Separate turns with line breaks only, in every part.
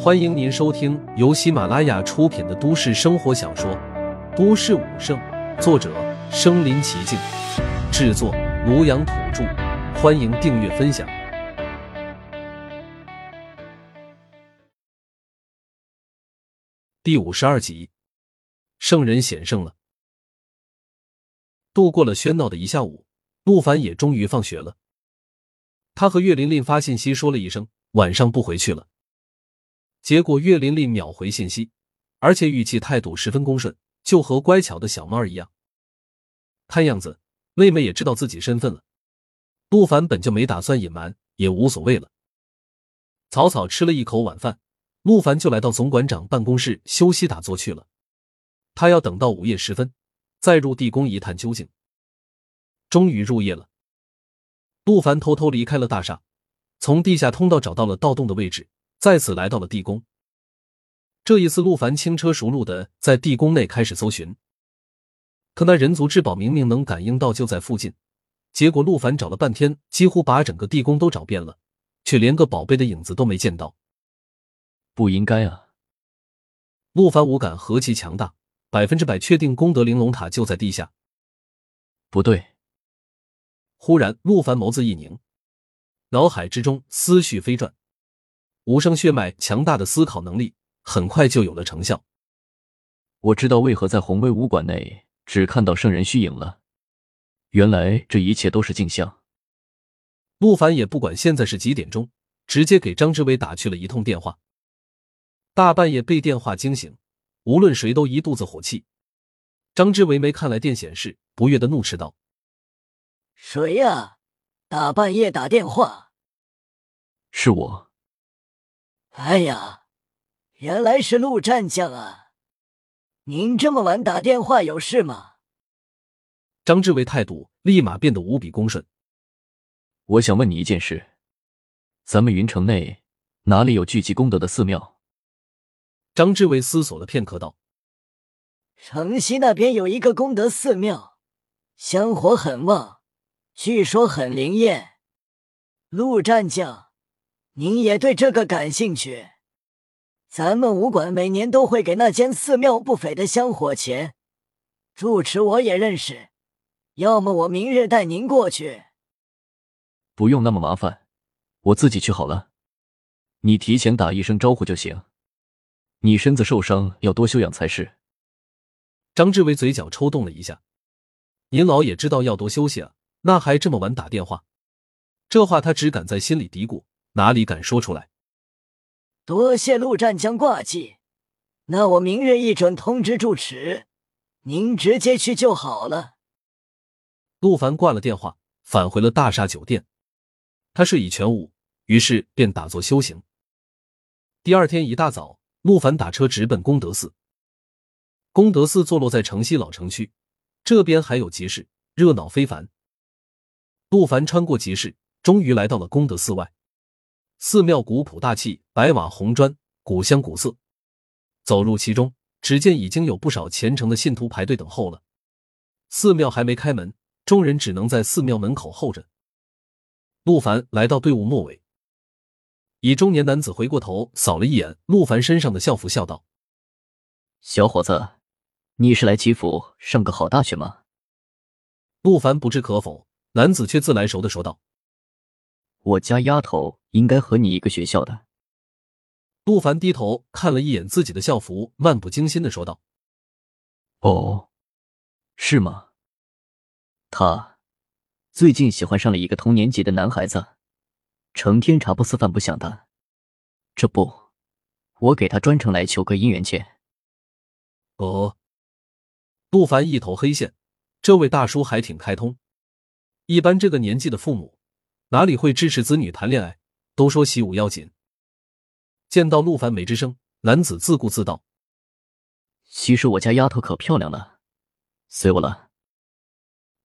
欢迎您收听由喜马拉雅出品的都市生活小说《都市武圣》，作者：身临其境，制作：庐阳土著。欢迎订阅分享。第五十二集，圣人显圣了。度过了喧闹的一下午，陆凡也终于放学了。他和岳琳琳发信息说了一声晚上不回去了。结果岳琳琳秒回信息，而且语气态度十分恭顺，就和乖巧的小猫儿一样。看样子妹妹也知道自己身份了。陆凡本就没打算隐瞒，也无所谓了。草草吃了一口晚饭，陆凡就来到总馆长办公室休息打坐去了。他要等到午夜时分，再入地宫一探究竟。终于入夜了，陆凡偷偷离开了大厦，从地下通道找到了盗洞的位置。再次来到了地宫。这一次，陆凡轻车熟路的在地宫内开始搜寻。可那人族至宝明明能感应到就在附近，结果陆凡找了半天，几乎把整个地宫都找遍了，却连个宝贝的影子都没见到。
不应该啊！
陆凡五感何其强大，百分之百确定功德玲珑塔就在地下。
不对！
忽然，陆凡眸子一凝，脑海之中思绪飞转。无声血脉强大的思考能力很快就有了成效。
我知道为何在红威武馆内只看到圣人虚影了，原来这一切都是镜像。
陆凡也不管现在是几点钟，直接给张志伟打去了一通电话。大半夜被电话惊醒，无论谁都一肚子火气。张志伟没看来电显示，不悦的怒斥道：“
谁呀？大半夜打电话？”“
是我。”
哎呀，原来是陆战将啊！您这么晚打电话有事吗？
张志伟态度立马变得无比恭顺。
我想问你一件事：咱们云城内哪里有聚集功德的寺庙？
张志伟思索了片刻，道：“
城西那边有一个功德寺庙，香火很旺，据说很灵验。陆战将。”您也对这个感兴趣？咱们武馆每年都会给那间寺庙不菲的香火钱，住持我也认识，要么我明日带您过去。
不用那么麻烦，我自己去好了。你提前打一声招呼就行。你身子受伤，要多休养才是。
张志伟嘴角抽动了一下，您老也知道要多休息啊，那还这么晚打电话？这话他只敢在心里嘀咕。哪里敢说出来？
多谢陆战将挂记，那我明日一准通知住持，您直接去就好了。
陆凡挂了电话，返回了大厦酒店。他睡意全无，于是便打坐修行。第二天一大早，陆凡打车直奔功德寺。功德寺坐落在城西老城区，这边还有集市，热闹非凡。陆凡穿过集市，终于来到了功德寺外。寺庙古朴大气，白瓦红砖，古香古色。走入其中，只见已经有不少虔诚的信徒排队等候了。寺庙还没开门，众人只能在寺庙门口候着。陆凡来到队伍末尾，一中年男子回过头扫了一眼陆凡身上的校服，笑道：“
小伙子，你是来祈福上个好大学吗？”
陆凡不置可否，男子却自来熟的说道。
我家丫头应该和你一个学校的。
陆凡低头看了一眼自己的校服，漫不经心的说道：“
哦，是吗？他最近喜欢上了一个同年级的男孩子，成天茶不思饭不想的。这不，我给他专程来求个姻缘签。”
哦，陆凡一头黑线，这位大叔还挺开通。一般这个年纪的父母。哪里会支持子女谈恋爱？都说习武要紧。见到陆凡没吱声，男子自顾自道：“
其实我家丫头可漂亮了，随我了。”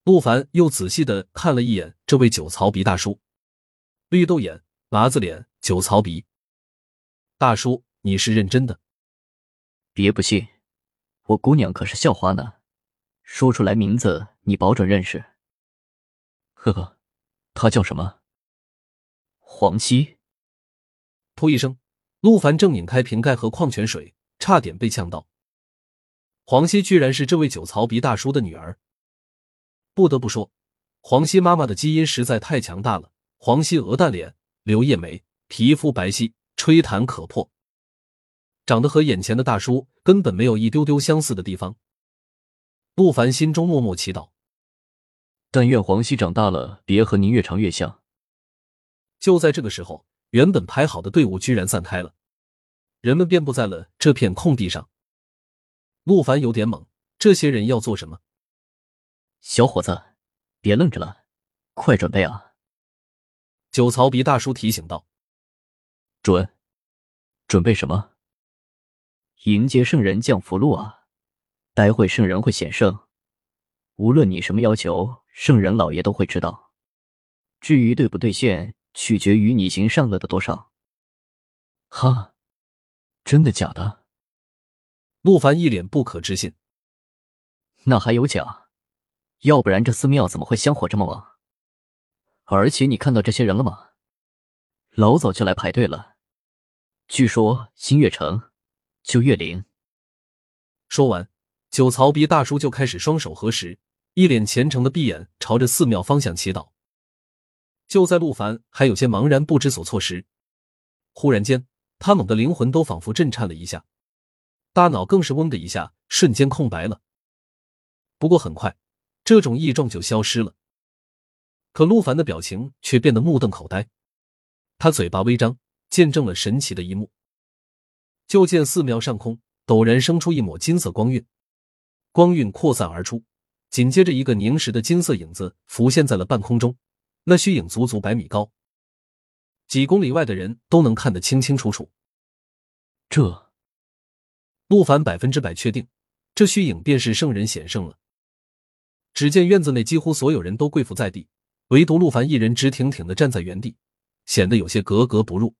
陆凡又仔细的看了一眼这位酒槽鼻大叔，绿豆眼、麻子脸、酒槽鼻。大叔，你是认真的？
别不信，我姑娘可是校花呢，说出来名字你保准认识。呵呵。他叫什么？黄熙。
噗一声，陆凡正拧开瓶盖和矿泉水，差点被呛到。黄熙居然是这位酒槽鼻大叔的女儿。不得不说，黄熙妈妈的基因实在太强大了。黄熙鹅蛋脸，柳叶眉，皮肤白皙，吹弹可破，长得和眼前的大叔根本没有一丢丢相似的地方。陆凡心中默默祈祷，
但愿黄熙长大了别和您越长越像。
就在这个时候，原本排好的队伍居然散开了，人们遍布在了这片空地上。陆凡有点懵，这些人要做什么？
小伙子，别愣着了，快准备啊！
酒槽鼻大叔提醒道：“
准，准备什么？迎接圣人降福禄啊！待会圣人会显圣，无论你什么要求，圣人老爷都会知道。至于兑不兑现，取决于你行善恶的多少。”哈，真的假的？
陆凡一脸不可置信。
那还有假？要不然这寺庙怎么会香火这么旺？而且你看到这些人了吗？老早就来排队了。据说新月城，就越灵。
说完，九曹鼻大叔就开始双手合十，一脸虔诚的闭眼朝着寺庙方向祈祷。就在陆凡还有些茫然不知所措时，忽然间，他猛的灵魂都仿佛震颤了一下，大脑更是嗡的一下，瞬间空白了。不过很快，这种异状就消失了。可陆凡的表情却变得目瞪口呆，他嘴巴微张，见证了神奇的一幕。就见寺庙上空陡然生出一抹金色光晕，光晕扩散而出，紧接着一个凝实的金色影子浮现在了半空中，那虚影足足百米高，几公里外的人都能看得清清楚楚。
这，
陆凡百分之百确定，这虚影便是圣人显圣了。只见院子内几乎所有人都跪伏在地。唯独陆凡一人直挺挺的站在原地，显得有些格格不入。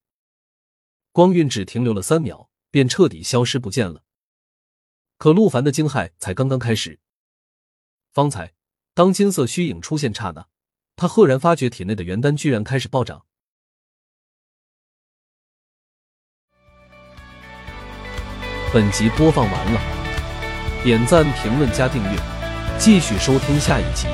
光晕只停留了三秒，便彻底消失不见了。可陆凡的惊骇才刚刚开始。方才，当金色虚影出现刹那，他赫然发觉体内的元丹居然开始暴涨。本集播放完了，点赞、评论、加订阅，继续收听下一集。